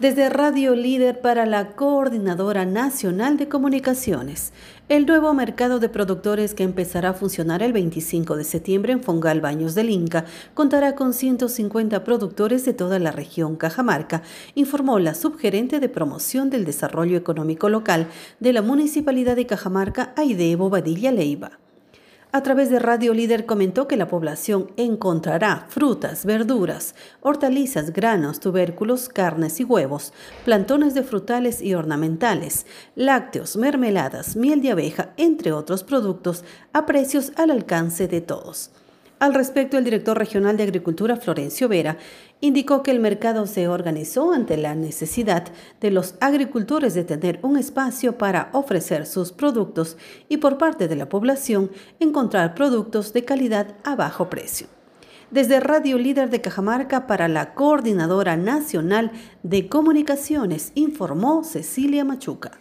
Desde Radio Líder para la Coordinadora Nacional de Comunicaciones, el nuevo mercado de productores que empezará a funcionar el 25 de septiembre en Fongal Baños del Inca contará con 150 productores de toda la región Cajamarca, informó la subgerente de promoción del desarrollo económico local de la Municipalidad de Cajamarca, Aide Bobadilla Leiva. A través de Radio Líder comentó que la población encontrará frutas, verduras, hortalizas, granos, tubérculos, carnes y huevos, plantones de frutales y ornamentales, lácteos, mermeladas, miel de abeja, entre otros productos, a precios al alcance de todos. Al respecto, el director regional de Agricultura, Florencio Vera, indicó que el mercado se organizó ante la necesidad de los agricultores de tener un espacio para ofrecer sus productos y por parte de la población encontrar productos de calidad a bajo precio. Desde Radio Líder de Cajamarca para la Coordinadora Nacional de Comunicaciones, informó Cecilia Machuca.